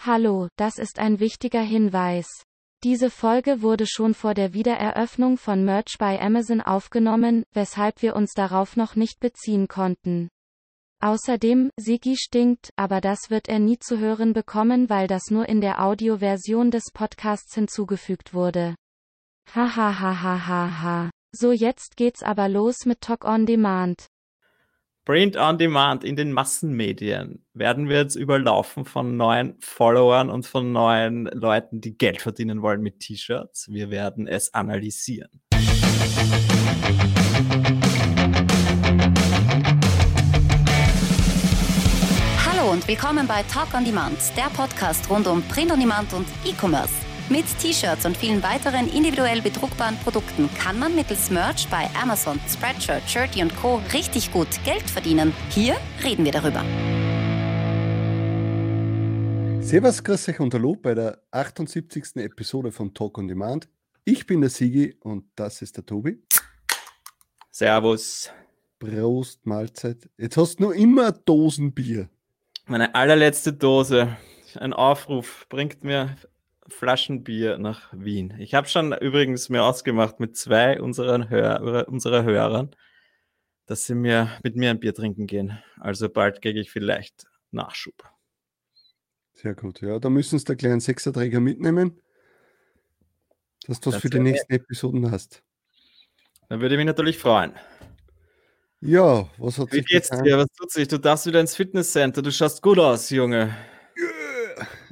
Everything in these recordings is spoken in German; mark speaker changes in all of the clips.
Speaker 1: Hallo, das ist ein wichtiger Hinweis. Diese Folge wurde schon vor der Wiedereröffnung von Merch bei Amazon aufgenommen, weshalb wir uns darauf noch nicht beziehen konnten. Außerdem, Sigi stinkt, aber das wird er nie zu hören bekommen, weil das nur in der Audioversion des Podcasts hinzugefügt wurde. Hahaha. So jetzt geht's aber los mit Talk on Demand.
Speaker 2: Print on Demand in den Massenmedien werden wir jetzt überlaufen von neuen Followern und von neuen Leuten, die Geld verdienen wollen mit T-Shirts. Wir werden es analysieren.
Speaker 3: Hallo und willkommen bei Talk on Demand, der Podcast rund um Print on Demand und E-Commerce. Mit T-Shirts und vielen weiteren individuell bedruckbaren Produkten kann man mittels Merch bei Amazon, Spreadshirt, Shirty und Co. richtig gut Geld verdienen. Hier reden wir darüber.
Speaker 4: Servus, grüß euch und hallo bei der 78. Episode von Talk on Demand. Ich bin der Sigi und das ist der Tobi.
Speaker 2: Servus.
Speaker 4: Prost, Mahlzeit. Jetzt hast du nur immer Dosenbier.
Speaker 2: Meine allerletzte Dose. Ein Aufruf bringt mir Flaschenbier nach Wien. Ich habe schon übrigens mir ausgemacht mit zwei unseren Hör unserer Hörern, dass sie mir mit mir ein Bier trinken gehen. Also bald kriege ich vielleicht Nachschub.
Speaker 4: Sehr gut, ja. Da müssen Sie da gleich einen Sechserträger mitnehmen, dass du das für die nächsten Episoden hast.
Speaker 2: Dann würde ich mich natürlich freuen.
Speaker 4: Ja, was hat
Speaker 2: Wie geht's getan? dir? Was tut sich? Du darfst wieder ins Fitnesscenter. Du schaust gut aus, Junge.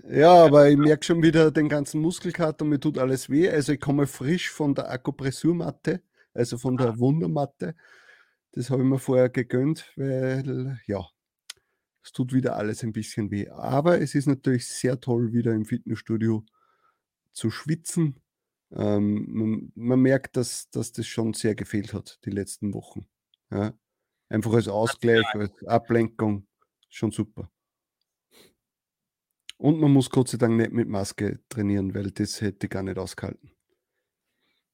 Speaker 4: Ja, aber ich merke schon wieder den ganzen Muskelkater und mir tut alles weh. Also ich komme frisch von der Akupressurmatte, also von der ah. Wundermatte. Das habe ich mir vorher gegönnt, weil ja, es tut wieder alles ein bisschen weh. Aber es ist natürlich sehr toll, wieder im Fitnessstudio zu schwitzen. Ähm, man, man, merkt, dass, dass das schon sehr gefehlt hat, die letzten Wochen. Ja. Einfach als Ausgleich, als Ablenkung, schon super. Und man muss Gott sei Dank nicht mit Maske trainieren, weil das hätte ich gar nicht ausgehalten.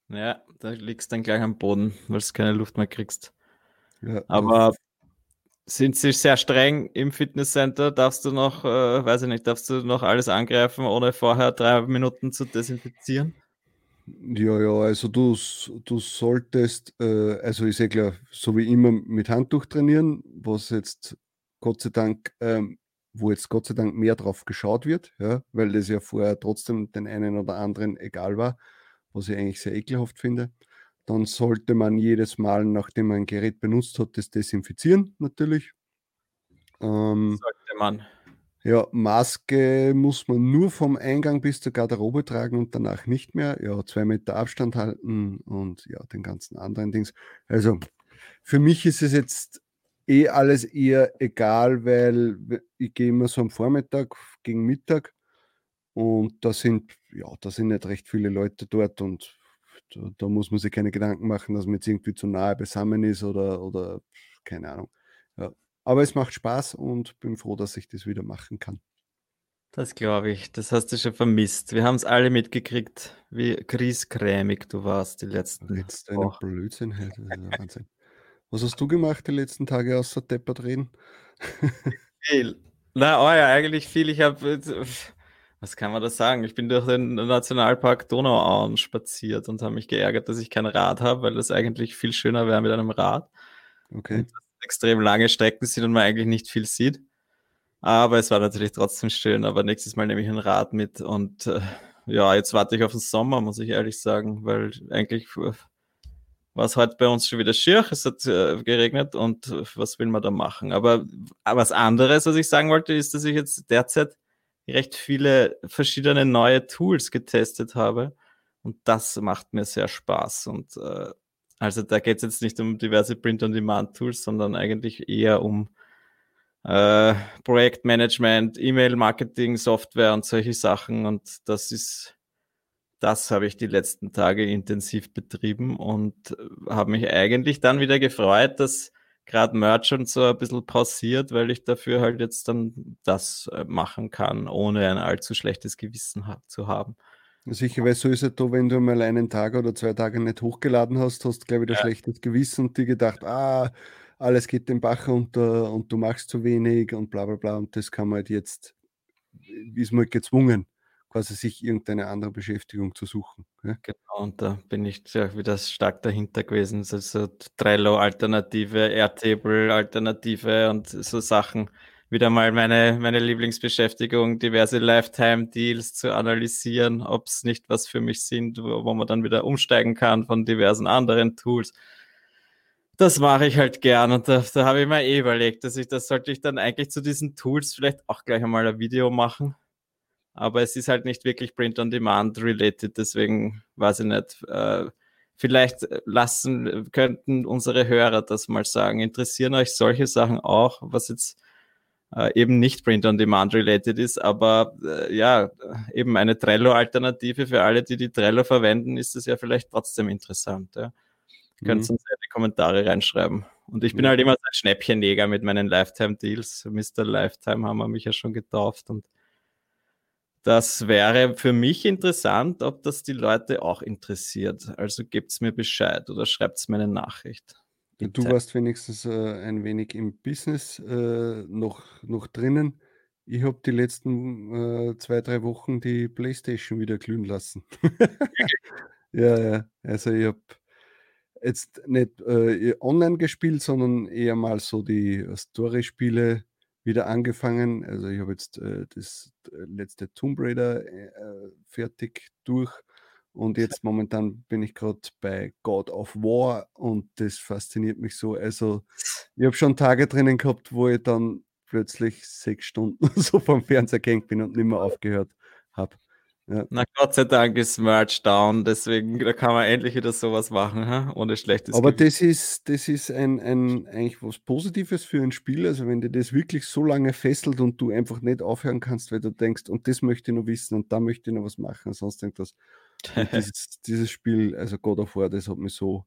Speaker 2: Ja, da liegst du dann gleich am Boden, weil du keine Luft mehr kriegst. Ja, Aber sind sie sehr streng im Fitnesscenter? Darfst du noch, äh, weiß ich nicht, darfst du noch alles angreifen, ohne vorher drei Minuten zu desinfizieren?
Speaker 4: Ja, ja, also du, du solltest, äh, also ist ja klar, so wie immer mit Handtuch trainieren, was jetzt Gott sei Dank ähm, wo jetzt Gott sei Dank mehr drauf geschaut wird, ja, weil das ja vorher trotzdem den einen oder anderen egal war, was ich eigentlich sehr ekelhaft finde. Dann sollte man jedes Mal, nachdem man ein Gerät benutzt hat, das desinfizieren, natürlich.
Speaker 2: Ähm, sollte man.
Speaker 4: Ja, Maske muss man nur vom Eingang bis zur Garderobe tragen und danach nicht mehr. Ja, zwei Meter Abstand halten und ja, den ganzen anderen Dings. Also für mich ist es jetzt eh alles eher egal, weil ich gehe immer so am Vormittag gegen Mittag und da sind, ja, da sind nicht recht viele Leute dort und da, da muss man sich keine Gedanken machen, dass man jetzt irgendwie zu nahe beisammen ist oder, oder keine Ahnung. Ja. Aber es macht Spaß und bin froh, dass ich das wieder machen kann.
Speaker 2: Das glaube ich. Das hast du schon vermisst. Wir haben es alle mitgekriegt, wie griesgrämig du warst die letzten
Speaker 4: Jetzt eine Blödsinn. Wahnsinn. Was hast du gemacht die letzten Tage außer Deppert reden?
Speaker 2: Viel. Na, oh ja, eigentlich viel. Ich habe, was kann man da sagen? Ich bin durch den Nationalpark Donauauen spaziert und habe mich geärgert, dass ich kein Rad habe, weil das eigentlich viel schöner wäre mit einem Rad.
Speaker 4: Okay.
Speaker 2: extrem lange Strecken sind und man eigentlich nicht viel sieht. Aber es war natürlich trotzdem schön. Aber nächstes Mal nehme ich ein Rad mit und äh, ja, jetzt warte ich auf den Sommer, muss ich ehrlich sagen, weil eigentlich war es heute bei uns schon wieder schier, es hat äh, geregnet und was will man da machen? Aber, aber was anderes, was ich sagen wollte, ist, dass ich jetzt derzeit recht viele verschiedene neue Tools getestet habe und das macht mir sehr Spaß und äh, also da geht es jetzt nicht um diverse Print-on-Demand-Tools, sondern eigentlich eher um äh, Projektmanagement, E-Mail-Marketing, Software und solche Sachen und das ist das habe ich die letzten Tage intensiv betrieben und äh, habe mich eigentlich dann wieder gefreut, dass gerade Merch und so ein bisschen pausiert, weil ich dafür halt jetzt dann das äh, machen kann, ohne ein allzu schlechtes Gewissen zu haben.
Speaker 4: Sicher, weil so ist es da, wenn du mal einen Tag oder zwei Tage nicht hochgeladen hast, hast du gleich wieder ja. schlechtes Gewissen und dir gedacht, ah, alles geht den Bach runter und du machst zu wenig und bla bla bla. Und das kann man halt jetzt ist man gezwungen, quasi sich irgendeine andere Beschäftigung zu suchen. Ja?
Speaker 2: Genau, und da bin ich ja wieder stark dahinter gewesen. Also Trello-Alternative, Airtable-Alternative und so Sachen. Wieder mal meine, meine Lieblingsbeschäftigung, diverse Lifetime-Deals zu analysieren, ob es nicht was für mich sind, wo, wo man dann wieder umsteigen kann von diversen anderen Tools das mache ich halt gern und da, da habe ich mir eh überlegt, dass ich das sollte ich dann eigentlich zu diesen Tools vielleicht auch gleich einmal ein Video machen. Aber es ist halt nicht wirklich Print on Demand related, deswegen weiß ich nicht. Äh, vielleicht lassen könnten unsere Hörer das mal sagen. Interessieren euch solche Sachen auch, was jetzt äh, eben nicht Print on Demand related ist, aber äh, ja, eben eine Trello-Alternative für alle, die die Trello verwenden, ist es ja vielleicht trotzdem interessant. Ja. Ihr könnt mhm. uns in die Kommentare reinschreiben. Und ich bin mhm. halt immer so ein Schnäppchenjäger mit meinen Lifetime-Deals. Mr. Lifetime haben wir mich ja schon getauft. Und das wäre für mich interessant, ob das die Leute auch interessiert. Also gebt es mir Bescheid oder schreibt es mir eine Nachricht.
Speaker 4: Bitte. Du warst wenigstens äh, ein wenig im Business äh, noch, noch drinnen. Ich habe die letzten äh, zwei, drei Wochen die Playstation wieder glühen lassen. ja, ja. Also ich habe jetzt nicht äh, online gespielt, sondern eher mal so die Story-Spiele wieder angefangen. Also ich habe jetzt äh, das äh, letzte Tomb Raider äh, fertig durch und jetzt momentan bin ich gerade bei God of War und das fasziniert mich so. Also ich habe schon Tage drinnen gehabt, wo ich dann plötzlich sechs Stunden so vom Fernseher gehängt bin und nicht mehr aufgehört habe.
Speaker 2: Ja. Na Gott sei Dank ist Merch down, deswegen da kann man endlich wieder sowas machen, ha? ohne schlechtes
Speaker 4: Aber Gefühl. das ist, das ist ein, ein, eigentlich was Positives für ein Spiel. Also wenn dir das wirklich so lange fesselt und du einfach nicht aufhören kannst, weil du denkst, und das möchte ich noch wissen und da möchte ich noch was machen, sonst irgendwas. dieses, dieses Spiel, also God of War, das hat mich so,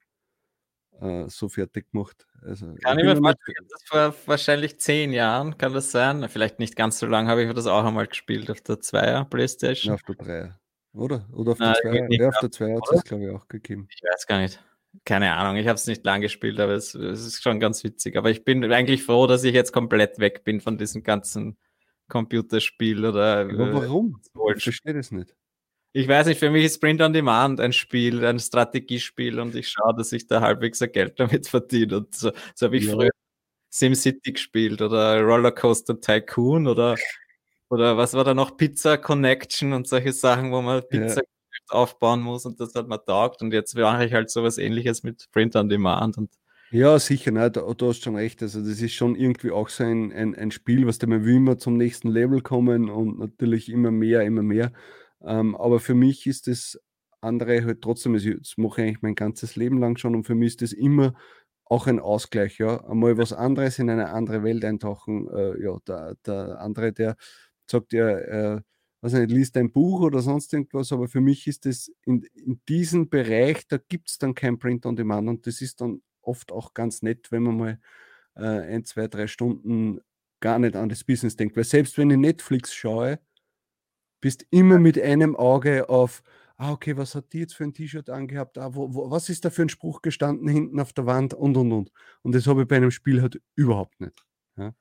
Speaker 4: äh, so fertig gemacht. Also,
Speaker 2: kann ich mir vorstellen, das vor wahrscheinlich zehn Jahren, kann das sein? Vielleicht nicht ganz so lange, habe ich das auch einmal gespielt auf der 2er Playstation.
Speaker 4: Ja, auf der 3er. Oder? Oder auf der 2er? Ja, auf der 2er hat es, glaube ich, auch gegeben.
Speaker 2: Ich weiß gar nicht. Keine Ahnung, ich habe es nicht lang gespielt, aber es, es, ist schon ganz witzig. Aber ich bin eigentlich froh, dass ich jetzt komplett weg bin von diesem ganzen Computerspiel oder.
Speaker 4: Aber warum? Äh, ich verstehe das nicht
Speaker 2: ich weiß nicht, für mich ist Sprint on Demand ein Spiel, ein Strategiespiel und ich schaue, dass ich da halbwegs ein Geld damit verdiene. Und so, so habe ich ja. früher SimCity gespielt oder Rollercoaster Tycoon oder, oder was war da noch? Pizza Connection und solche Sachen, wo man Pizza ja. aufbauen muss und das hat mir taugt. Und jetzt mache ich halt sowas ähnliches mit Sprint on Demand und
Speaker 4: ja, sicher, ne, da, du hast schon recht. Also, das ist schon irgendwie auch so ein, ein, ein Spiel, was da man will immer zum nächsten Level kommen und natürlich immer mehr, immer mehr. Ähm, aber für mich ist das andere halt trotzdem, also das mache ich eigentlich mein ganzes Leben lang schon und für mich ist das immer auch ein Ausgleich, ja. Einmal was anderes in eine andere Welt eintauchen. Äh, ja, der, der andere, der sagt ja, äh, was nicht, liest ein Buch oder sonst irgendwas, aber für mich ist das in, in diesem Bereich, da gibt es dann kein Print on Demand und das ist dann oft auch ganz nett, wenn man mal äh, ein, zwei, drei Stunden gar nicht an das Business denkt. Weil selbst wenn ich Netflix schaue, bist immer mit einem Auge auf, ah, okay, was hat die jetzt für ein T-Shirt angehabt? Ah, wo, wo, was ist da für ein Spruch gestanden hinten auf der Wand und und und. Und das habe ich bei einem Spiel halt überhaupt nicht. Ja,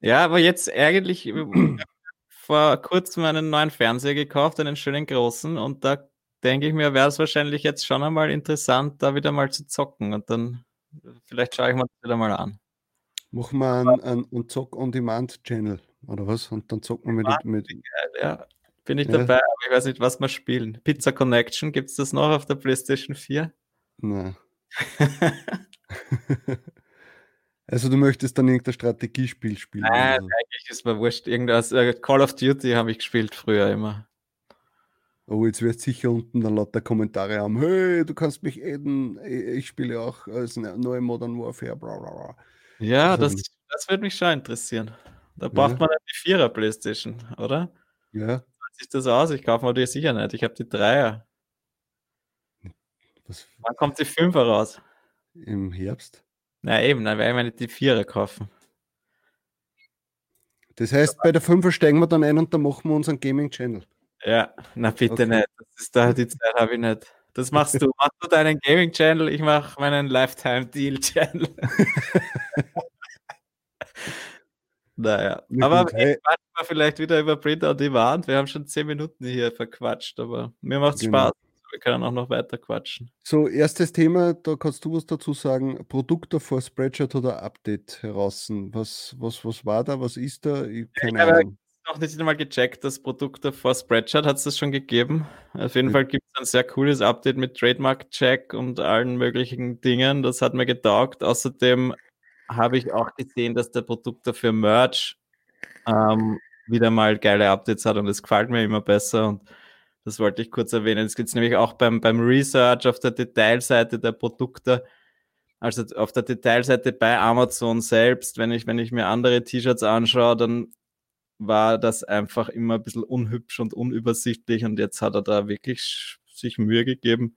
Speaker 2: ja aber jetzt eigentlich äh, vor kurzem einen neuen Fernseher gekauft, einen schönen großen, und da denke ich mir, wäre es wahrscheinlich jetzt schon einmal interessant, da wieder mal zu zocken. Und dann vielleicht schaue ich mir das wieder mal an.
Speaker 4: Machen wir einen, einen, einen Zock-on-Demand-Channel oder was? Und dann zocken wir mit. mit
Speaker 2: ja, bin ich ja. dabei, aber ich weiß nicht, was wir spielen. Pizza Connection, gibt es das noch auf der PlayStation 4?
Speaker 4: Nein. also du möchtest dann irgendein Strategiespiel spielen?
Speaker 2: Nein, oder? eigentlich ist mir wurscht. Irgendwas, äh, Call of Duty habe ich gespielt früher immer.
Speaker 4: Oh, jetzt wird sicher unten dann lauter Kommentare haben. Hey, du kannst mich eden. Ich spiele auch als neue Modern Warfare. Bla, bla, bla.
Speaker 2: Ja, also, das, das würde mich schon interessieren. Da braucht ja. man die Vierer Playstation, oder?
Speaker 4: Ja
Speaker 2: sieht das aus? Ich kaufe mir die sicher nicht. Ich habe die Dreier. Was? Wann kommt die Fünfer raus?
Speaker 4: Im Herbst.
Speaker 2: Na eben, dann werde ich mir nicht die Vierer kaufen.
Speaker 4: Das heißt, bei der Fünfer steigen wir dann ein und dann machen wir unseren Gaming-Channel.
Speaker 2: Ja, na bitte okay. nicht. Das ist da, die Zeit habe ich nicht. Das machst du. Machst du deinen Gaming-Channel, ich mache meinen Lifetime-Deal-Channel. naja, aber hey. Wir vielleicht wieder über Print on Demand. Wir haben schon zehn Minuten hier verquatscht, aber mir macht es genau. Spaß. Wir können auch noch weiter quatschen.
Speaker 4: So, erstes Thema, da kannst du was dazu sagen. Produkte vor Spreadshirt oder Update heraus. Was, was, was war da? Was ist da? Ich, keine ja, Ahnung
Speaker 2: noch nicht einmal gecheckt, das Produkt vor Spreadshirt hat es das schon gegeben. Auf jeden ja. Fall gibt es ein sehr cooles Update mit Trademark-Check und allen möglichen Dingen. Das hat mir getaugt. Außerdem habe ich auch gesehen, dass der Produkt für Merch ähm, wieder mal geile Updates hat und es gefällt mir immer besser und das wollte ich kurz erwähnen. Es gibt nämlich auch beim, beim Research auf der Detailseite der Produkte, also auf der Detailseite bei Amazon selbst, wenn ich, wenn ich mir andere T-Shirts anschaue, dann war das einfach immer ein bisschen unhübsch und unübersichtlich und jetzt hat er da wirklich sich Mühe gegeben,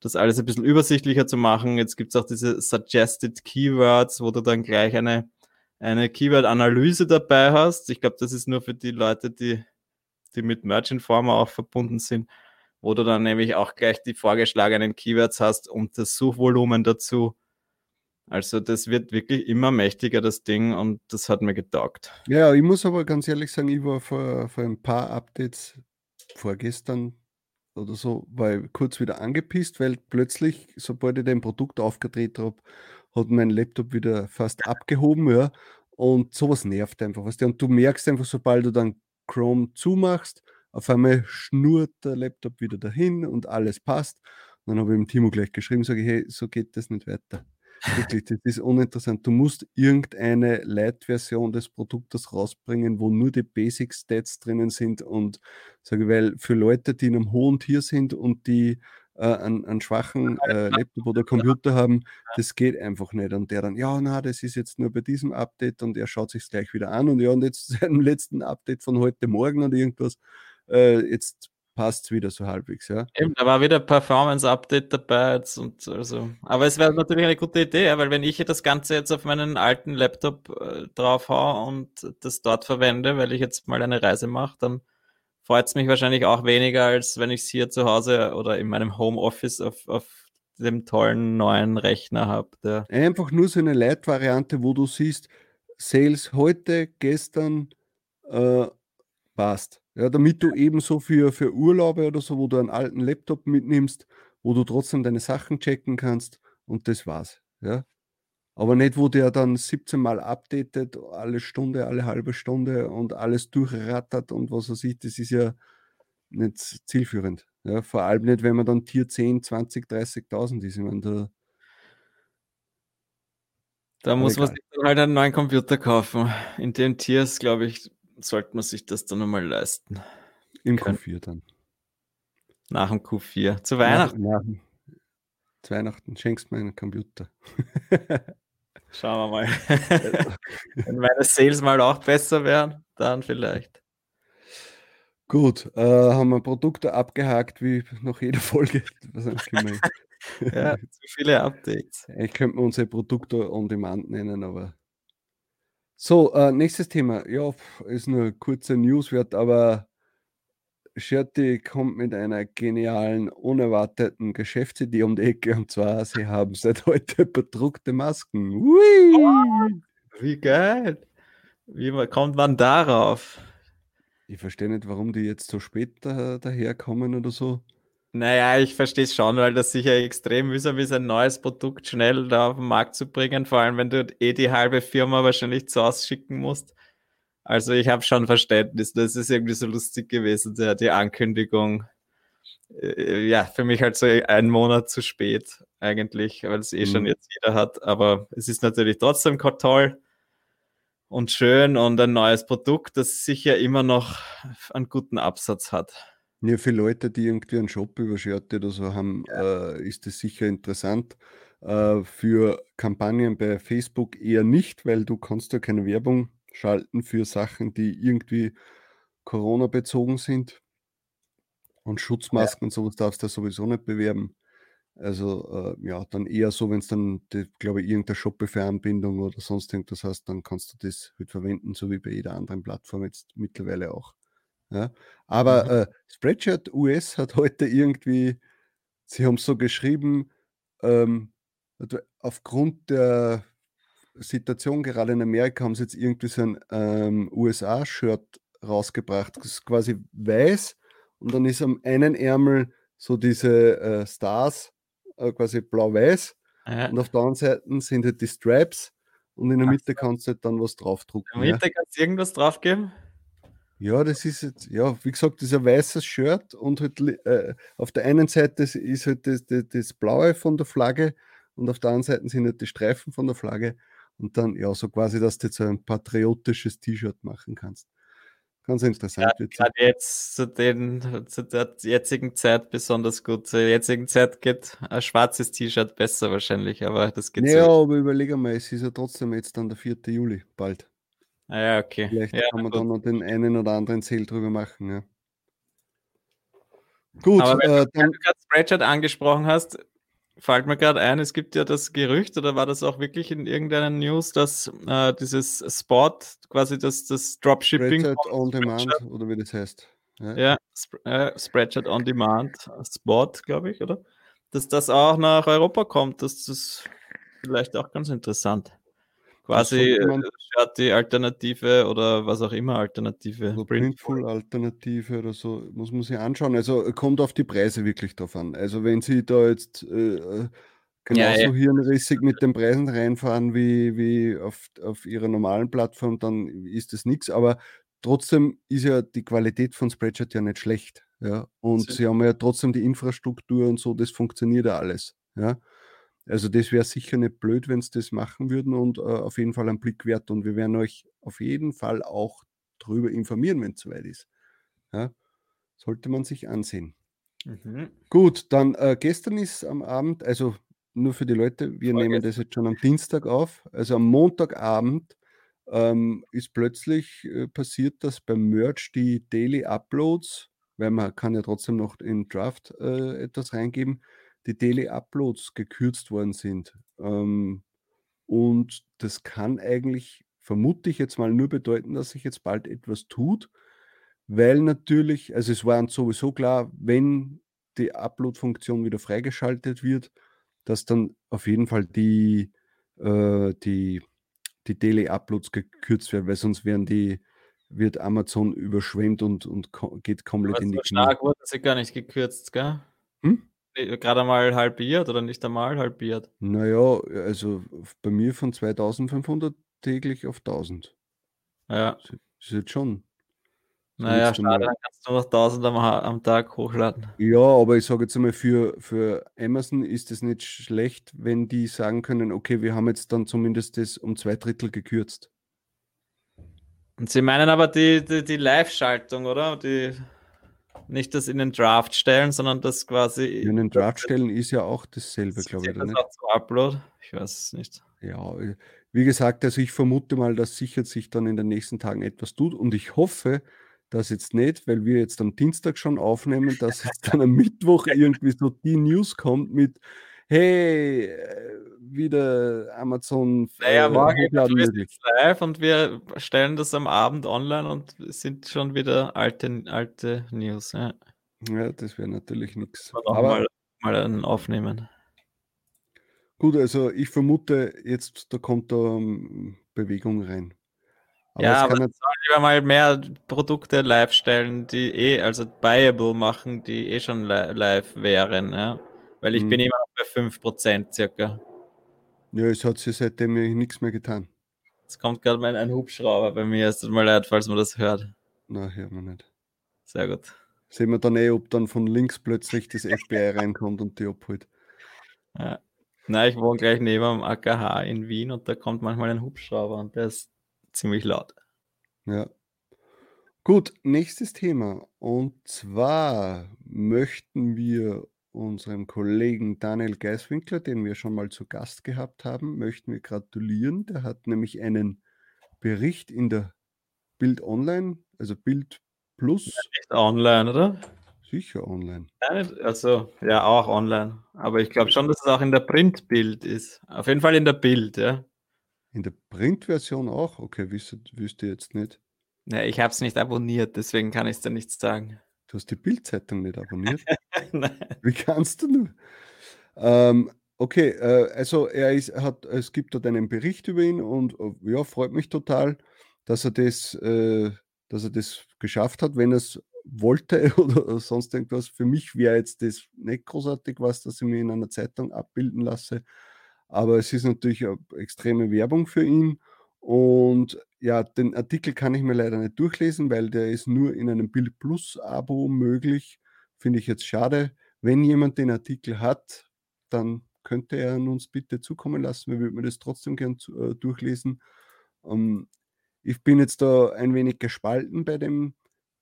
Speaker 2: das alles ein bisschen übersichtlicher zu machen. Jetzt gibt es auch diese Suggested Keywords, wo du dann gleich eine, eine Keyword-Analyse dabei hast. Ich glaube, das ist nur für die Leute, die, die mit Merch Informer auch verbunden sind, wo du dann nämlich auch gleich die vorgeschlagenen Keywords hast und das Suchvolumen dazu also das wird wirklich immer mächtiger, das Ding, und das hat mir getaugt.
Speaker 4: Ja, ich muss aber ganz ehrlich sagen, ich war vor, vor ein paar Updates vorgestern oder so, ich kurz wieder angepisst, weil plötzlich, sobald ich dein Produkt aufgedreht habe, hat mein Laptop wieder fast abgehoben, ja. Und sowas nervt einfach, weißt du. Und du merkst einfach, sobald du dann Chrome zumachst, auf einmal schnurrt der Laptop wieder dahin und alles passt. Und dann habe ich dem Timo gleich geschrieben, sage ich, hey, so geht das nicht weiter. Wirklich, das ist uninteressant. Du musst irgendeine Light-Version des Produktes rausbringen, wo nur die Basic Stats drinnen sind und sage, weil für Leute, die in einem hohen Tier sind und die äh, einen, einen, schwachen äh, Laptop oder Computer haben, das geht einfach nicht. Und der dann, ja, na, das ist jetzt nur bei diesem Update und er schaut sich gleich wieder an und ja, und jetzt seinem letzten Update von heute Morgen oder irgendwas, äh, jetzt passt es wieder so halbwegs, ja.
Speaker 2: Eben, da war wieder Performance-Update dabei jetzt und also. Aber es wäre natürlich eine gute Idee, weil wenn ich das Ganze jetzt auf meinen alten Laptop äh, drauf haue und das dort verwende, weil ich jetzt mal eine Reise mache, dann freut es mich wahrscheinlich auch weniger, als wenn ich es hier zu Hause oder in meinem Homeoffice auf, auf dem tollen neuen Rechner habe.
Speaker 4: Einfach nur so eine Light-Variante, wo du siehst, Sales heute, gestern, äh, passt. Ja, damit du ebenso für, für Urlaube oder so, wo du einen alten Laptop mitnimmst, wo du trotzdem deine Sachen checken kannst und das war's. Ja. Aber nicht, wo der dann 17 Mal updatet, alle Stunde, alle halbe Stunde und alles durchrattert und was er sieht, das ist ja nicht zielführend. Ja, vor allem nicht, wenn man dann Tier 10, 20, 30.000 ist. Ich meine, da,
Speaker 2: da muss man sich halt einen neuen Computer kaufen. In den Tiers, glaube ich, sollte man sich das dann einmal leisten.
Speaker 4: Im können. Q4 dann.
Speaker 2: Nach dem Q4. Zu Weihnachten. Nach, nach,
Speaker 4: zu Weihnachten schenkst du mir einen Computer.
Speaker 2: Schauen wir mal. Wenn meine Sales mal auch besser wären, dann vielleicht.
Speaker 4: Gut, äh, haben wir Produkte abgehakt, wie nach jeder Folge.
Speaker 2: ja, zu viele Updates.
Speaker 4: Ich könnte unsere Produkte on demand nennen, aber so, äh, nächstes Thema. Ja, ist nur kurze Newswert, aber Sherty kommt mit einer genialen, unerwarteten Geschäftsidee um die Ecke und zwar, sie haben seit heute bedruckte Masken. Ui!
Speaker 2: Wie geil! Wie kommt man darauf?
Speaker 4: Ich verstehe nicht, warum die jetzt so spät da, daherkommen oder so.
Speaker 2: Naja, ich verstehe es schon, weil das sicher extrem mühsam ist, ein neues Produkt schnell da auf den Markt zu bringen, vor allem wenn du eh die halbe Firma wahrscheinlich zu ausschicken musst. Also ich habe schon Verständnis, das ist irgendwie so lustig gewesen, der, die Ankündigung. Äh, ja, für mich halt so ein Monat zu spät eigentlich, weil es eh mhm. schon jetzt jeder hat. Aber es ist natürlich trotzdem toll und schön und ein neues Produkt, das sicher immer noch einen guten Absatz hat.
Speaker 4: Ja, für Leute, die irgendwie einen Shop über oder so haben, ja. äh, ist das sicher interessant. Äh, für Kampagnen bei Facebook eher nicht, weil du kannst ja keine Werbung schalten für Sachen, die irgendwie Corona-bezogen sind. Und Schutzmasken ja. und sowas darfst du sowieso nicht bewerben. Also äh, ja, dann eher so, wenn es dann, glaube ich, irgendeine Shopify-Anbindung oder sonst irgendwas hast, dann kannst du das halt verwenden, so wie bei jeder anderen Plattform jetzt mittlerweile auch. Ja. Aber mhm. äh, Spreadshirt US hat heute irgendwie, sie haben so geschrieben, ähm, also aufgrund der Situation gerade in Amerika haben sie jetzt irgendwie so ein ähm, USA-Shirt rausgebracht. Das ist quasi weiß und dann ist am einen Ärmel so diese äh, Stars, äh, quasi blau-weiß.
Speaker 2: Ja.
Speaker 4: Und auf der anderen Seite sind halt die Straps und in der Mitte kannst du halt dann was
Speaker 2: In
Speaker 4: draufdrucken.
Speaker 2: der
Speaker 4: Ja.
Speaker 2: Mitte kannst du irgendwas draufgeben?
Speaker 4: ja, das ist jetzt, ja, wie gesagt, das ist ein weißes Shirt und halt äh, auf der einen Seite ist- ist halt das, das, das Blaue von der Flagge und auf der anderen Seite sind halt die Streifen von der Flagge und dann, ja, so quasi, dass du jetzt so ein patriotisches T-Shirt machen kannst. Ganz interessant.
Speaker 2: Gerade jetzt zu, den, zu der jetzigen Zeit besonders gut. Zur jetzigen Zeit geht ein schwarzes T-Shirt besser wahrscheinlich, aber das geht
Speaker 4: Ja,
Speaker 2: so.
Speaker 4: aber überleg einmal, es ist ja trotzdem jetzt dann der 4. Juli bald.
Speaker 2: Ah, ja, okay.
Speaker 4: Vielleicht
Speaker 2: ja,
Speaker 4: kann man
Speaker 2: gut.
Speaker 4: dann noch den einen oder anderen Sale drüber machen. Ja. Gut,
Speaker 2: Aber wenn
Speaker 4: äh,
Speaker 2: Wenn
Speaker 4: dann,
Speaker 2: du gerade Spreadshirt angesprochen hast, fällt mir gerade ein, es gibt ja das Gerücht, oder war das auch wirklich in irgendeiner News, dass äh, dieses Spot, quasi das, das Dropshipping,
Speaker 4: Spreadshirt on Demand oder wie das heißt. Ja.
Speaker 2: ja, Sp äh, Spreadshirt on Demand, Spot, glaube ich, oder? Dass das auch nach Europa kommt, das ist vielleicht auch ganz interessant. Quasi
Speaker 4: man-
Speaker 2: äh, Shirt die Alternative oder was auch immer Alternative. Printful.
Speaker 4: Printful-Alternative oder so, muss man sich anschauen. Also äh, kommt auf die Preise wirklich drauf an. Also wenn Sie da jetzt äh, äh, genauso
Speaker 2: ja.
Speaker 4: hirnrissig mit den Preisen reinfahren wie, wie auf, auf Ihrer normalen Plattform, dann ist das nichts. Aber trotzdem ist ja die Qualität von Spreadshirt ja nicht schlecht. Ja? Und
Speaker 2: Sie-
Speaker 4: Sie haben ja trotzdem die Infrastruktur und so, das funktioniert ja alles. Ja? Also das wäre sicher nicht blöd, wenn sie das machen würden und äh, auf jeden Fall ein Blick wert. Und wir werden euch auf jeden Fall auch darüber informieren, wenn es soweit ist. Ja? Sollte man sich ansehen.
Speaker 2: Mhm.
Speaker 4: Gut, dann äh, gestern ist am Abend, also nur für die Leute, wir nehmen das jetzt schon am Dienstag auf. Also am Montagabend ähm, ist plötzlich äh, passiert, dass beim Merch die Daily Uploads, weil man kann ja trotzdem noch in Draft äh, etwas reingeben, die Daily Uploads gekürzt worden sind. Ähm, und das kann eigentlich, vermute ich jetzt mal, nur bedeuten, dass sich jetzt bald etwas tut, weil natürlich, also es war uns sowieso klar, wenn die Upload-Funktion wieder freigeschaltet wird, dass dann auf jeden Fall die, äh, die, die Daily Uploads gekürzt werden, weil sonst werden die, wird Amazon überschwemmt und, und geht komplett in die Knie.
Speaker 2: stark wurden sie gar nicht gekürzt, gell?
Speaker 4: Hm?
Speaker 2: Gerade mal halbiert oder nicht einmal halbiert.
Speaker 4: Naja, also bei mir von 2500 täglich auf 1000.
Speaker 2: Ja,
Speaker 4: Das ist jetzt schon. So
Speaker 2: naja,
Speaker 4: einmal-
Speaker 2: schade, dann kannst du noch 1000 am, am Tag hochladen.
Speaker 4: Ja, aber ich sage jetzt einmal, für, für Amazon ist es nicht schlecht, wenn die sagen können, okay, wir haben jetzt dann zumindest das um zwei Drittel gekürzt.
Speaker 2: Und sie meinen aber die, die, die Live-Schaltung, oder? Die, nicht das in den Draft stellen, sondern das quasi.
Speaker 4: In den Draft stellen ist ja auch dasselbe, glaube ich,
Speaker 2: das
Speaker 4: nicht?
Speaker 2: auch zum Upload? Ich weiß es nicht.
Speaker 4: Ja, äh, wie gesagt, also ich vermute mal, dass sicher sich dann in den nächsten Tagen etwas tut und ich hoffe, dass jetzt nicht, weil wir jetzt am Dienstag schon aufnehmen, dass jetzt dann am Mittwoch irgendwie so die News kommt mit, hey, äh, wieder Amazon
Speaker 2: Naja,
Speaker 4: äh,
Speaker 2: morgen
Speaker 4: hochladen
Speaker 2: ist live und wir stellen das am Abend online und sind schon wieder alte, alte News. Ja.
Speaker 4: Ja, das wäre natürlich nichts. Aber
Speaker 2: mal, mal einen aufnehmen.
Speaker 4: gut, also ich vermute jetzt, da kommt da ähm, Bewegung rein. Aber
Speaker 2: ja, aber
Speaker 4: nicht,
Speaker 2: sollen lieber mal mehr Produkte live stellen, die eh, also buyable machen, die eh schon li live wären. Ja. Weil ich
Speaker 4: Mhm.
Speaker 2: bin immer bei 5% circa.
Speaker 4: ja, es hat sich seitdem nichts mehr getan.
Speaker 2: Jetzt kommt gerade mal ein Hubschrauber bei mir. Es tut mir leid, falls man das hört.
Speaker 4: Na, hört man nicht.
Speaker 2: Sehr gut.
Speaker 4: Sehen wir dann eh, ob dann von links plötzlich das FBI reinkommt und die abholt.
Speaker 2: Ja. Na, ich wohne gleich neben dem AKH in Wien und da kommt manchmal ein Hubschrauber und der ist ziemlich laut.
Speaker 4: Ja. Gut, nächstes Thema. Und zwar möchten wir unserem Kollegen Daniel Geiswinkler, den wir schon mal zu Gast gehabt haben, möchten wir gratulieren. Der hat nämlich einen Bericht in der Bild Online, also Bild Plus,
Speaker 2: Nicht online, oder?
Speaker 4: sicher online.
Speaker 2: Also, ja, auch online. Aber ich glaube schon, dass es auch in der Printbild ist. Auf jeden Fall in der Bild, ja.
Speaker 4: In der Printversion auch? Okay, wüsste, wüsste jetzt nicht.
Speaker 2: Ja, ich habe es nicht abonniert, deswegen kann ich es dir nicht sagen.
Speaker 4: Du hast die Bildzeitung nicht abonniert. Wie kannst du nur? Ähm, okay, äh, also er ist, hat, es gibt dort einen Bericht über ihn und äh, ja, freut mich total, dass er das äh, dass er das geschafft hat, wenn er es wollte oder sonst irgendwas. Für mich wäre jetzt das nicht großartig was, dass ich mir in einer Zeitung abbilden lasse. Aber es ist natürlich eine extreme Werbung für ihn. Und ja, den Artikel kann ich mir leider nicht durchlesen, weil der ist nur in einem Bild Plus Abo möglich. Finde ich jetzt schade. Wenn jemand den Artikel hat, dann könnte er uns bitte zukommen lassen. Wir würden mir das trotzdem gern äh, durchlesen. Ähm, ich bin jetzt da ein wenig gespalten bei dem,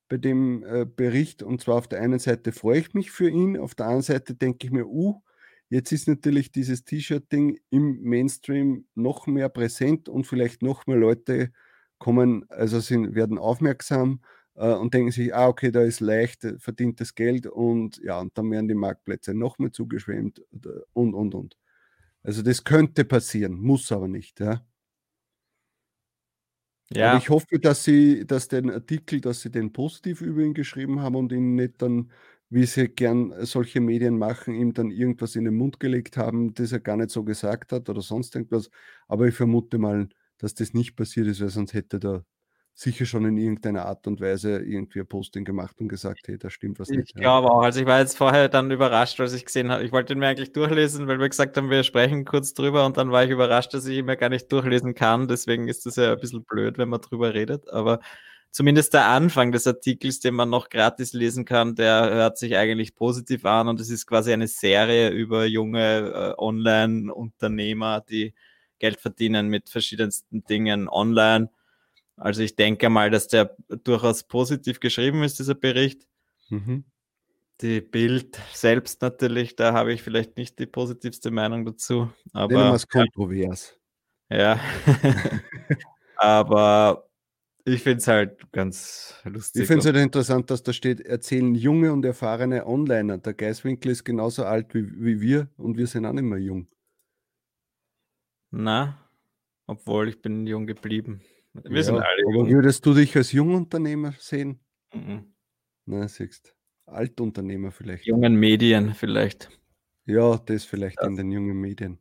Speaker 4: bei dem äh, Bericht. Und zwar auf der einen Seite freue ich mich für ihn, auf der anderen Seite denke ich mir, uh, jetzt ist natürlich dieses T-Shirt-Ding im Mainstream noch mehr präsent und vielleicht noch mehr Leute kommen, also sind, werden aufmerksam äh, und denken sich, ah, okay, da ist leicht äh, verdientes Geld und ja, und dann werden die Marktplätze noch mehr zugeschwemmt und, und, und. Also das könnte passieren, muss aber nicht, ja. Ja. Ich hoffe, dass sie, dass den Artikel, dass sie den positiv über ihn geschrieben haben und ihn nicht dann, wie sie gern solche Medien machen, ihm dann irgendwas in den Mund gelegt haben, das er gar nicht so gesagt hat oder sonst irgendwas. Aber ich vermute mal, dass das nicht passiert ist, weil sonst hätte er sicher schon in irgendeiner Art und Weise irgendwie ein Posting gemacht und gesagt, hey, da stimmt was
Speaker 2: ich
Speaker 4: nicht.
Speaker 2: Ich glaube auch. Also ich war jetzt vorher dann überrascht, als ich gesehen habe, ich wollte ihn mir eigentlich durchlesen, weil wir gesagt haben, wir sprechen kurz drüber und dann war ich überrascht, dass ich ihn mir gar nicht durchlesen kann. Deswegen ist das ja ein bisschen blöd, wenn man drüber redet. Aber zumindest der Anfang des Artikels, den man noch gratis lesen kann, der hört sich eigentlich positiv an und es ist quasi eine Serie über junge äh, Online-Unternehmer, die Geld verdienen mit verschiedensten Dingen online also ich denke mal, dass der durchaus positiv geschrieben ist, dieser Bericht. Mhm. Die Bild selbst natürlich, da habe ich vielleicht nicht die positivste Meinung dazu. Aber
Speaker 4: es kontrovers.
Speaker 2: Ja. aber ich finde es halt ganz lustig.
Speaker 4: Ich finde es halt interessant, dass da steht, erzählen junge und erfahrene Onliner. Der Geiswinkel ist genauso alt wie, wie wir und wir sind auch nicht mehr jung.
Speaker 2: Na, obwohl ich bin jung geblieben.
Speaker 4: Wir ja, sind alle aber jung. würdest du dich als Jungunternehmer sehen? Mhm. Na, siehst Altunternehmer vielleicht.
Speaker 2: Jungen Medien vielleicht.
Speaker 4: Ja, das vielleicht das. in den jungen Medien.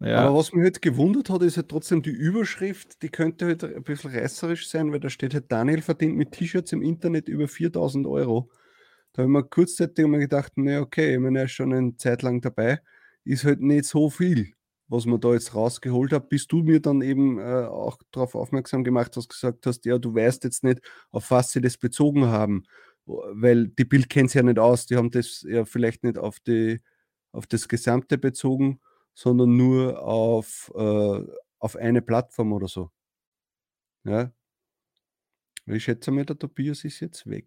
Speaker 4: Ja. Aber was mich halt gewundert hat, ist halt trotzdem die Überschrift, die könnte halt ein bisschen reißerisch sein, weil da steht halt, Daniel verdient mit T-Shirts im Internet über 4000 Euro. Da habe ich mir kurzzeitig mal gedacht, na okay, ich meine, er ist schon eine Zeit lang dabei, ist halt nicht so viel was man da jetzt rausgeholt hat, bis du mir dann eben äh, auch darauf aufmerksam gemacht hast, gesagt hast, ja, du weißt jetzt nicht, auf was sie das bezogen haben, weil die Bild kennt ja nicht aus, die haben das ja vielleicht nicht auf, die, auf das Gesamte bezogen, sondern nur auf, äh, auf eine Plattform oder so. Ja. Ich schätze mal, der Tobias ist jetzt weg.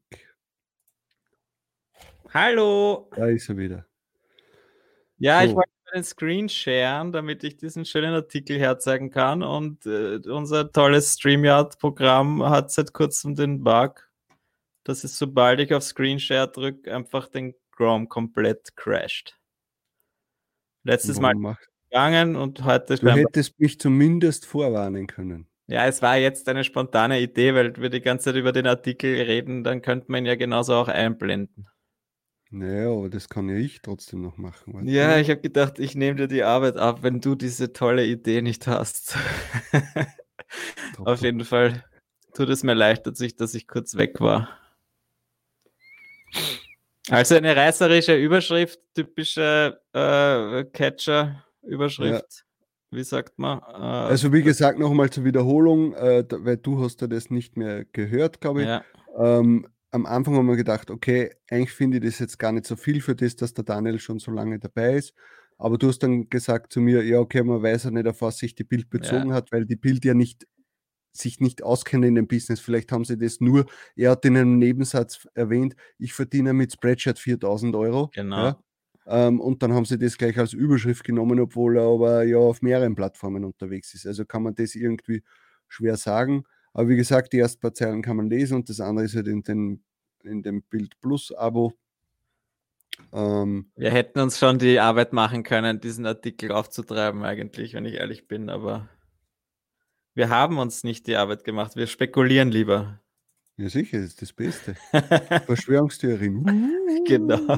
Speaker 2: Hallo!
Speaker 4: Da ist er wieder.
Speaker 2: Ja, so. ich wollte einen Screen sharen, damit ich diesen schönen Artikel herzeigen kann. Und äh, unser tolles StreamYard-Programm hat seit kurzem den Bug, dass es, sobald ich auf Screen Share drücke, einfach den Chrome komplett crasht. Letztes Mal gegangen und heute.
Speaker 4: Du hättest mich zumindest vorwarnen können.
Speaker 2: Ja, es war jetzt eine spontane Idee, weil wir die ganze Zeit über den Artikel reden, dann könnte man ihn ja genauso auch einblenden.
Speaker 4: Naja, aber das kann ja ich trotzdem noch machen.
Speaker 2: Ja, ich habe gedacht, ich nehme dir die Arbeit ab, wenn du diese tolle Idee nicht hast. Auf jeden Fall tut es mir leid, dass ich, dass ich kurz weg war. Also eine reißerische Überschrift, typische äh, Catcher-Überschrift. Ja. Wie sagt man? Äh,
Speaker 4: also wie gesagt, nochmal zur Wiederholung, äh, weil du hast ja das nicht mehr gehört, glaube ich. Ja. Ähm, am Anfang haben wir gedacht, okay, eigentlich finde ich das jetzt gar nicht so viel für das, dass der Daniel schon so lange dabei ist. Aber du hast dann gesagt zu mir, ja, okay, man weiß ja nicht, auf was sich die Bild bezogen ja. hat, weil die Bild ja nicht sich nicht auskennen in dem Business. Vielleicht haben sie das nur, er hat in einem Nebensatz erwähnt, ich verdiene mit Spreadshirt 4000 Euro.
Speaker 2: Genau.
Speaker 4: Ja, ähm, und dann haben sie das gleich als Überschrift genommen, obwohl er aber ja auf mehreren Plattformen unterwegs ist. Also kann man das irgendwie schwer sagen. Aber wie gesagt, die ersten paar Zeilen kann man lesen und das andere ist halt in, den, in dem Bild Plus Abo.
Speaker 2: Ähm, Wir hätten uns schon die Arbeit machen können, diesen Artikel aufzutreiben, eigentlich, wenn ich ehrlich bin, aber wir haben uns nicht die Arbeit gemacht. Wir spekulieren lieber.
Speaker 4: Ja, sicher, das ist das Beste. Verschwörungstheorien.
Speaker 2: genau.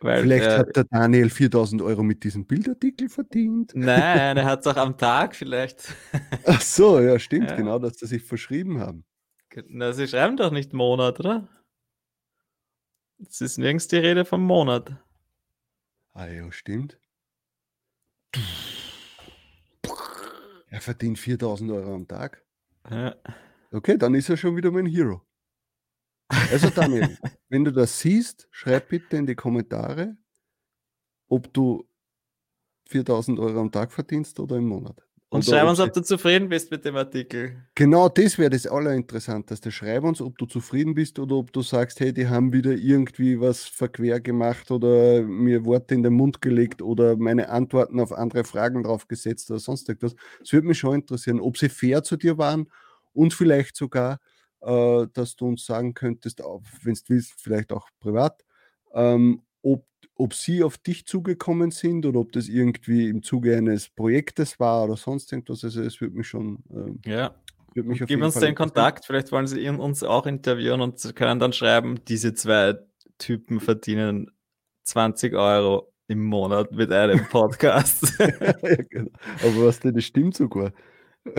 Speaker 2: Weil,
Speaker 4: Vielleicht
Speaker 2: äh,
Speaker 4: hat der Daniel 4000 Euro mit diesem Bildartikel verdient.
Speaker 2: Nein, er hat es auch am Tag vielleicht.
Speaker 4: Ach so, ja, stimmt,
Speaker 2: Ja.
Speaker 4: genau, dass sie sich verschrieben haben.
Speaker 2: Na, sie schreiben doch nicht Monat, oder? Es ist nirgends die Rede vom Monat.
Speaker 4: Ah ja, stimmt. Er verdient 4000 Euro am Tag.
Speaker 2: Ja.
Speaker 4: Okay, dann ist er schon wieder mein Hero. Also Daniel, wenn du das siehst, schreib bitte in die Kommentare, ob du 4000 Euro am Tag verdienst oder im Monat.
Speaker 2: Und
Speaker 4: Oder
Speaker 2: schreib uns, ob du zufrieden bist mit dem Artikel.
Speaker 4: Genau das wäre das Allerinteressanteste. Schreib uns, ob du zufrieden bist oder ob du sagst, hey, die haben wieder irgendwie was verquer gemacht oder mir Worte in den Mund gelegt oder meine Antworten auf andere Fragen draufgesetzt oder sonst irgendwas. Es würde mich schon interessieren, ob sie fair zu dir waren und vielleicht sogar, äh, dass du uns sagen könntest, wenn du willst, vielleicht auch privat, ähm, ob, ob sie auf dich zugekommen sind oder ob das irgendwie im Zuge eines Projektes war oder sonst irgendwas. Also es würde mich schon ähm,
Speaker 2: Ja.
Speaker 4: würde mich auf
Speaker 2: Gib uns
Speaker 4: Fall
Speaker 2: den. Kontakt, vielleicht wollen sie uns auch interviewen und können dann schreiben, diese zwei Typen verdienen 20 Euro im Monat mit einem Podcast.
Speaker 4: ja, genau. Aber was denn, das stimmt sogar.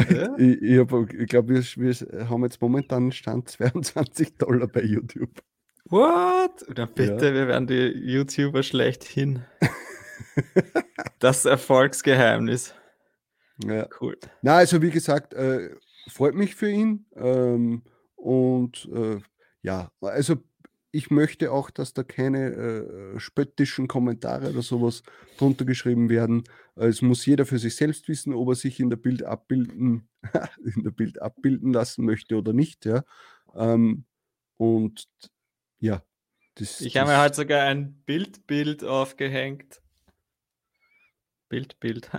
Speaker 2: Ja.
Speaker 4: Ich, ich, ich glaube, wir, wir haben jetzt momentan einen Stand 22 Dollar bei YouTube.
Speaker 2: What? Na bitte, wir werden die YouTuber schlechthin. Das Erfolgsgeheimnis.
Speaker 4: Ja.
Speaker 2: Cool.
Speaker 4: Na, also wie gesagt, äh, freut mich für ihn. Ähm, und äh, ja, also ich möchte auch, dass da keine äh, spöttischen Kommentare oder sowas drunter geschrieben werden. Äh, Es muss jeder für sich selbst wissen, ob er sich in der Bild abbilden, in der Bild abbilden lassen möchte oder nicht. Ja. Ähm, und ja, das,
Speaker 2: Ich habe mir halt sogar ein Bildbild aufgehängt. Bild, Bild.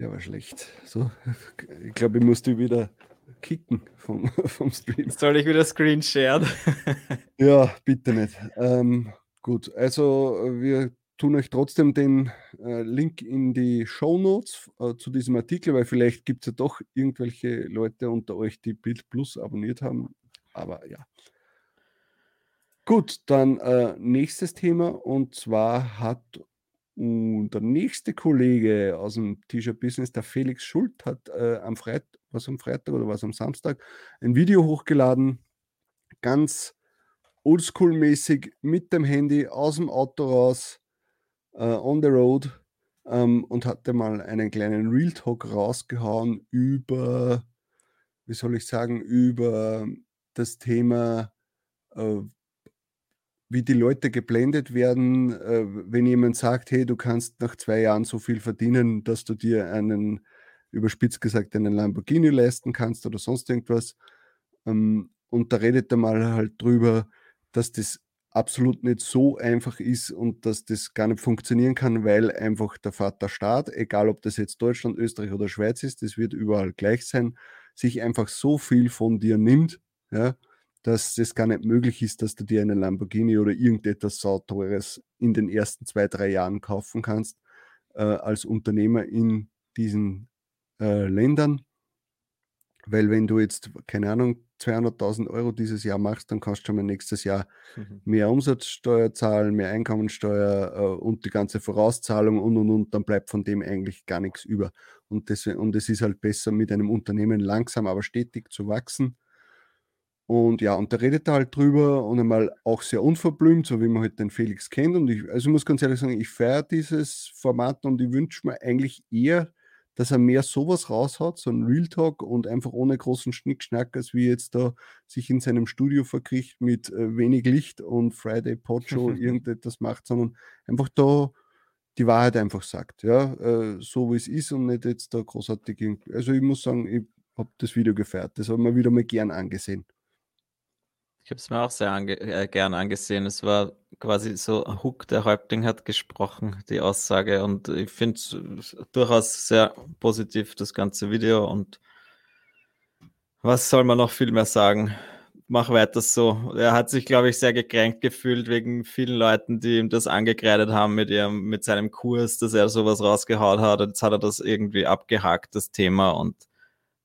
Speaker 4: Ja, war schlecht. So, ich glaube, ich musste wieder kicken vom, vom Stream.
Speaker 2: Soll ich wieder Screen sharen?
Speaker 4: Ja, bitte nicht. Ähm, gut, also äh, wir tun euch trotzdem den äh, Link in die Show Notes äh, zu diesem Artikel, weil vielleicht gibt es ja doch irgendwelche Leute unter euch, die Bild Plus abonniert haben. Aber ja. Gut, dann äh, nächstes Thema und zwar hat uh, der nächste Kollege aus dem T-Shirt-Business, der Felix Schult, hat äh, am Freitag, was am Freitag oder was am Samstag, ein Video hochgeladen, ganz oldschool-mäßig mit dem Handy aus dem Auto raus, äh, on the road ähm, und hatte mal einen kleinen Real Talk rausgehauen über, wie soll ich sagen, über das Thema, äh, wie die Leute geblendet werden, äh, wenn jemand sagt, hey, du kannst nach zwei Jahren so viel verdienen, dass du dir einen, überspitzt gesagt, einen Lamborghini leisten kannst oder sonst irgendwas. Ähm, und da redet er mal halt drüber, dass das absolut nicht so einfach ist und dass das gar nicht funktionieren kann, weil einfach der Vater Staat, egal ob das jetzt Deutschland, Österreich oder Schweiz ist, das wird überall gleich sein, sich einfach so viel von dir nimmt, ja, dass es gar nicht möglich ist, dass du dir einen Lamborghini oder irgendetwas sauteures in den ersten zwei, drei Jahren kaufen kannst äh, als Unternehmer in diesen äh, Ländern. Weil wenn du jetzt, keine Ahnung, 200.000 Euro dieses Jahr machst, dann kannst du schon mal nächstes Jahr mehr Umsatzsteuer zahlen, mehr Einkommensteuer äh, und die ganze Vorauszahlung und und und, dann bleibt von dem eigentlich gar nichts über. Und, das, und es ist halt besser, mit einem Unternehmen langsam, aber stetig zu wachsen. Und ja, und da redet er halt drüber und einmal auch sehr unverblümt, so wie man halt den Felix kennt. Und ich, also ich muss ganz ehrlich sagen, ich feiere dieses Format und ich wünsche mir eigentlich eher, dass er mehr sowas raushaut, so ein Real Talk und einfach ohne großen Schnickschnack, als wie jetzt da sich in seinem Studio verkriecht mit äh, wenig Licht und Friday Pocho irgendetwas macht, sondern einfach da die Wahrheit einfach sagt, ja, äh, so wie es ist und nicht jetzt da großartig. Also ich muss sagen, ich habe das Video gefeiert, das habe ich mir wieder mal gern angesehen.
Speaker 2: Ich habe es mir auch sehr ange äh, gern angesehen. Es war quasi so Hook, der Häuptling hat gesprochen, die Aussage. Und ich finde es durchaus sehr positiv, das ganze Video. Und was soll man noch viel mehr sagen? Mach weiter so. Er hat sich, glaube ich, sehr gekränkt gefühlt wegen vielen Leuten, die ihm das angekreidet haben mit ihrem, mit seinem Kurs, dass er sowas rausgehauen hat. Jetzt hat er das irgendwie abgehakt, das Thema. Und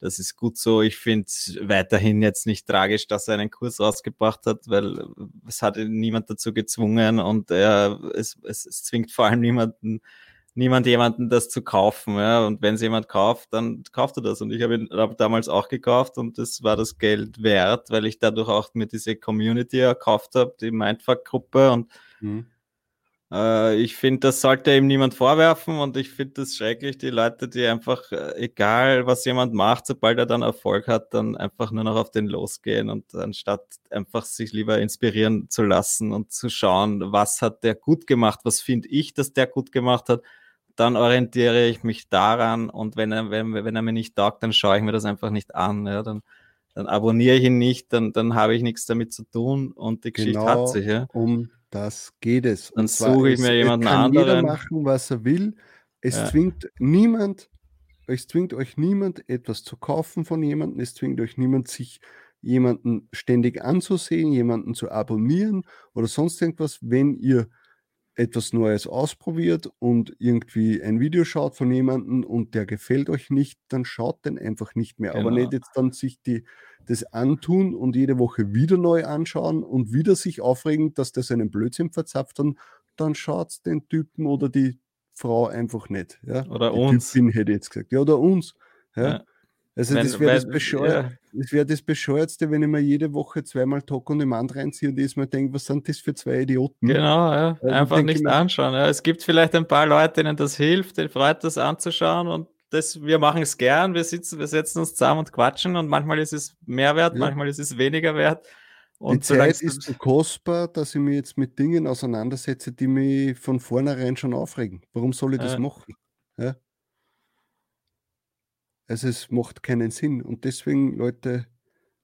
Speaker 2: das ist gut so. Ich finde es weiterhin jetzt nicht tragisch, dass er einen Kurs rausgebracht hat, weil es hat niemand dazu gezwungen und er, es, es, es zwingt vor allem niemanden, niemand jemanden das zu kaufen. Ja? Und wenn es jemand kauft, dann kauft er das. Und ich habe ihn hab damals auch gekauft und das war das Geld wert, weil ich dadurch auch mir diese Community erkauft habe, die Mindfuck-Gruppe und mhm. Äh, ich finde, das sollte ihm niemand vorwerfen und ich finde das schrecklich, die Leute, die einfach, äh, egal was jemand macht, sobald er dann Erfolg hat, dann einfach nur noch auf den losgehen und anstatt einfach sich lieber inspirieren zu lassen und zu schauen, was hat der gut gemacht, was finde ich, dass der gut gemacht hat, dann orientiere ich mich daran und wenn er, wenn, wenn er mir nicht taugt, dann schaue ich mir das einfach nicht an. Ja, dann, dann abonniere ich ihn nicht, dann, dann habe ich nichts damit zu tun und die Geschichte
Speaker 4: genau
Speaker 2: hat sich. Ja.
Speaker 4: Um das geht es.
Speaker 2: Dann suche ich mir jemanden kann anderen. Jeder
Speaker 4: machen, was er will. Es ja. zwingt niemand, es zwingt euch niemand, etwas zu kaufen von jemandem. Es zwingt euch niemand, sich jemanden ständig anzusehen, jemanden zu abonnieren oder sonst irgendwas. Wenn ihr etwas Neues ausprobiert und irgendwie ein Video schaut von jemandem und der gefällt euch nicht, dann schaut den einfach nicht mehr. Genau. Aber nicht jetzt dann sich die, das antun und jede Woche wieder neu anschauen und wieder sich aufregen, dass der seinen Blödsinn verzapft, dann, dann schaut den Typen oder die Frau einfach nicht. Ja?
Speaker 2: Oder
Speaker 4: die
Speaker 2: uns.
Speaker 4: Typin hätte ich jetzt gesagt. Ja, oder uns. Ja? ja. Also wenn, das wäre das, bescheuert, ja. Wär das Bescheuertste, wenn ich mir jede Woche zweimal Talk on Demand reinziehe und ich mir denke, was sind das für zwei Idioten?
Speaker 2: Genau, ja. also einfach nicht mir, anschauen. Ja. Es gibt vielleicht ein paar Leute, denen das hilft, denen freut das anzuschauen und das, wir machen es gern, wir sitzen, wir setzen uns zusammen und quatschen und manchmal ist es mehr wert, ja. manchmal ist es weniger wert.
Speaker 4: Und die Zeit ist so kostbar, dass ich mich jetzt mit Dingen auseinandersetze, die mich von vornherein schon aufregen. Warum soll ich das machen? Also es macht keinen Sinn. Und deswegen, Leute,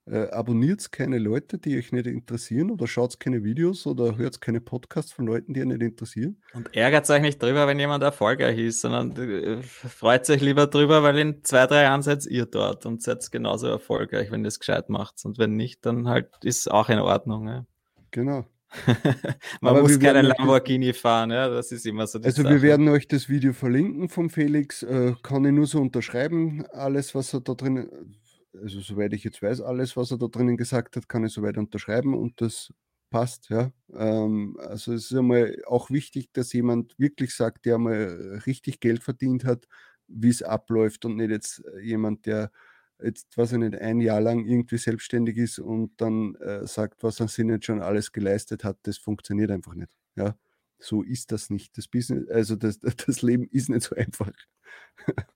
Speaker 4: äh, abonniert keine Leute, die euch nicht interessieren oder schaut keine Videos oder hört keine Podcasts von Leuten, die euch nicht interessieren.
Speaker 2: Und ärgert euch nicht drüber, wenn jemand erfolgreich ist, sondern äh, freut euch lieber drüber, weil in zwei, drei Jahren seid ihr dort und seid genauso erfolgreich, wenn ihr es gescheit macht. Und wenn nicht, dann halt ist auch in Ordnung. Ja.
Speaker 4: Genau.
Speaker 2: Man Aber muss keinen Lamborghini fahren, ja, das ist immer so.
Speaker 4: also, Sache. wir werden euch das Video verlinken vom Felix. Äh, kann ich nur so unterschreiben. Alles, was er da drin, also soweit ich jetzt weiß, alles, was er da drinnen gesagt hat, kann ich soweit unterschreiben und das passt, ja. Ähm, also, es ist einmal auch wichtig, dass jemand wirklich sagt, der mal richtig Geld verdient hat, wie es abläuft und nicht jetzt jemand, der jetzt, weiß ich nicht, ein Jahr lang irgendwie selbstständig ist und dann äh, sagt, was er sich nicht schon alles geleistet hat, das funktioniert einfach nicht. Ja, so ist das nicht. Das Business, also das, das Leben ist nicht so einfach.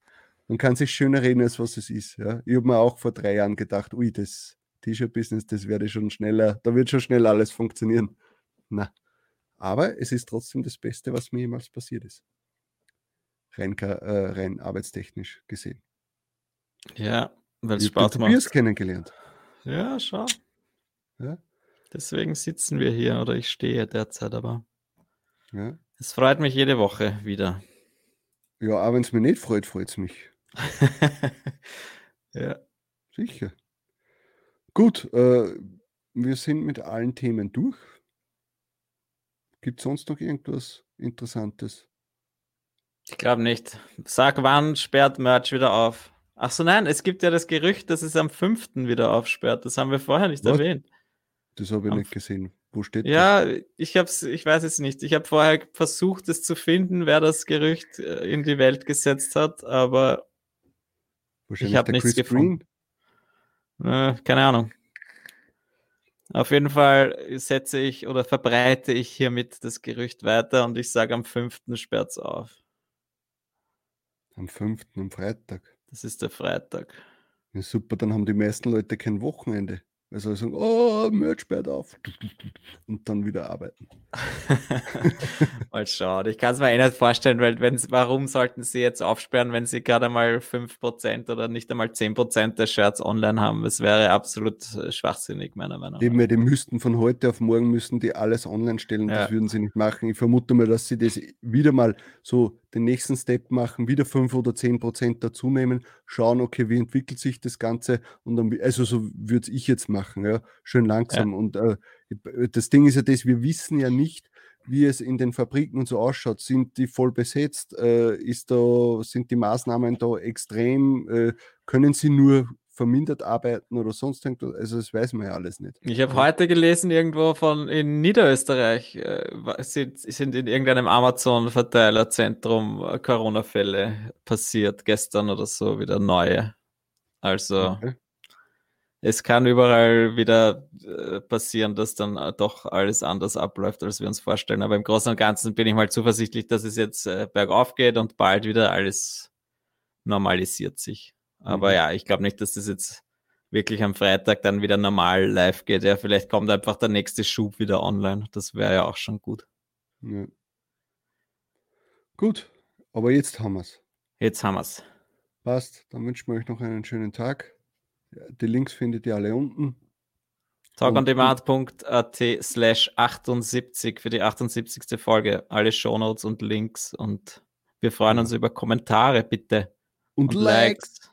Speaker 4: Man kann sich schöner reden, als was es ist. Ja? Ich habe mir auch vor drei Jahren gedacht, ui, das T-Shirt-Business, das werde schon schneller, da wird schon schnell alles funktionieren. Na, aber es ist trotzdem das Beste, was mir jemals passiert ist. Rein, äh, rein arbeitstechnisch gesehen.
Speaker 2: Ja, weil
Speaker 4: es Spaß macht. Tobias kennengelernt.
Speaker 2: Ja, schau. Ja. Deswegen sitzen wir hier oder ich stehe derzeit aber. Ja. Es freut mich jede Woche wieder.
Speaker 4: Ja, auch wenn es mich nicht freut, freut es mich.
Speaker 2: ja.
Speaker 4: Sicher. Gut, äh, wir sind mit allen Themen durch. Gibt es sonst noch irgendwas Interessantes?
Speaker 2: Ich glaube nicht. Sag, wann sperrt Merch wieder auf? Ach so, nein, es gibt ja das Gerücht, dass es am 5. wieder aufsperrt. Das haben wir vorher nicht Was? erwähnt.
Speaker 4: Das habe ich am nicht gesehen. Wo steht
Speaker 2: ja, das? Ja, ich hab's, ich weiß es nicht. Ich habe vorher versucht, es zu finden, wer das Gerücht äh, in die Welt gesetzt hat, aber ich habe nichts Chris gefunden. Äh, keine Ahnung. Auf jeden Fall setze ich oder verbreite ich hiermit das Gerücht weiter und ich sage am 5. sperrt es auf.
Speaker 4: Am 5. am Freitag.
Speaker 2: Das ist der Freitag.
Speaker 4: Ja, super, dann haben die meisten Leute kein Wochenende. Also sagen, oh, Merch sperrt auf. Und dann wieder arbeiten.
Speaker 2: mal schauen. Ich kann es mir eh nicht vorstellen, weil wenn warum sollten sie jetzt aufsperren, wenn sie gerade mal 5% oder nicht einmal 10% der Shirts online haben? Das wäre absolut äh, schwachsinnig, meiner Meinung nach.
Speaker 4: Eben, die müssten von heute auf morgen müssen die alles online stellen. Ja. Das würden sie nicht machen. Ich vermute mal, dass sie das wieder mal so den nächsten Step machen, wieder 5 oder 10% dazu nehmen, schauen, okay, wie entwickelt sich das Ganze und dann, also so würde ich jetzt machen, ja, schön langsam. Ja. Und äh, das Ding ist ja das, wir wissen ja nicht, wie es in den Fabriken und so ausschaut. Sind die voll besetzt? Äh, ist da, sind die Maßnahmen da extrem? Äh, können sie nur vermindert arbeiten oder sonst irgendwas. Also das weiß man ja alles nicht.
Speaker 2: Ich habe heute gelesen, irgendwo von in Niederösterreich äh, sind, sind in irgendeinem Amazon-Verteilerzentrum äh, Corona-Fälle passiert, gestern oder so, wieder neue. Also okay. es kann überall wieder äh, passieren, dass dann äh, doch alles anders abläuft, als wir uns vorstellen. Aber im Großen und Ganzen bin ich mal zuversichtlich, dass es jetzt äh, bergauf geht und bald wieder alles normalisiert sich. Aber mhm. ja, ich glaube nicht, dass das jetzt wirklich am Freitag dann wieder normal live geht. Ja, vielleicht kommt einfach der nächste Schub wieder online. Das wäre ja auch schon gut. Ja.
Speaker 4: Gut, aber jetzt haben wir es.
Speaker 2: Jetzt haben wir es.
Speaker 4: Passt, dann wünschen wir euch noch einen schönen Tag. Die Links findet ihr alle unten.
Speaker 2: talkondemand.at slash 78 für die 78. Folge. Alle Shownotes und Links und wir freuen uns über Kommentare, bitte.
Speaker 4: Und, und Likes. Likes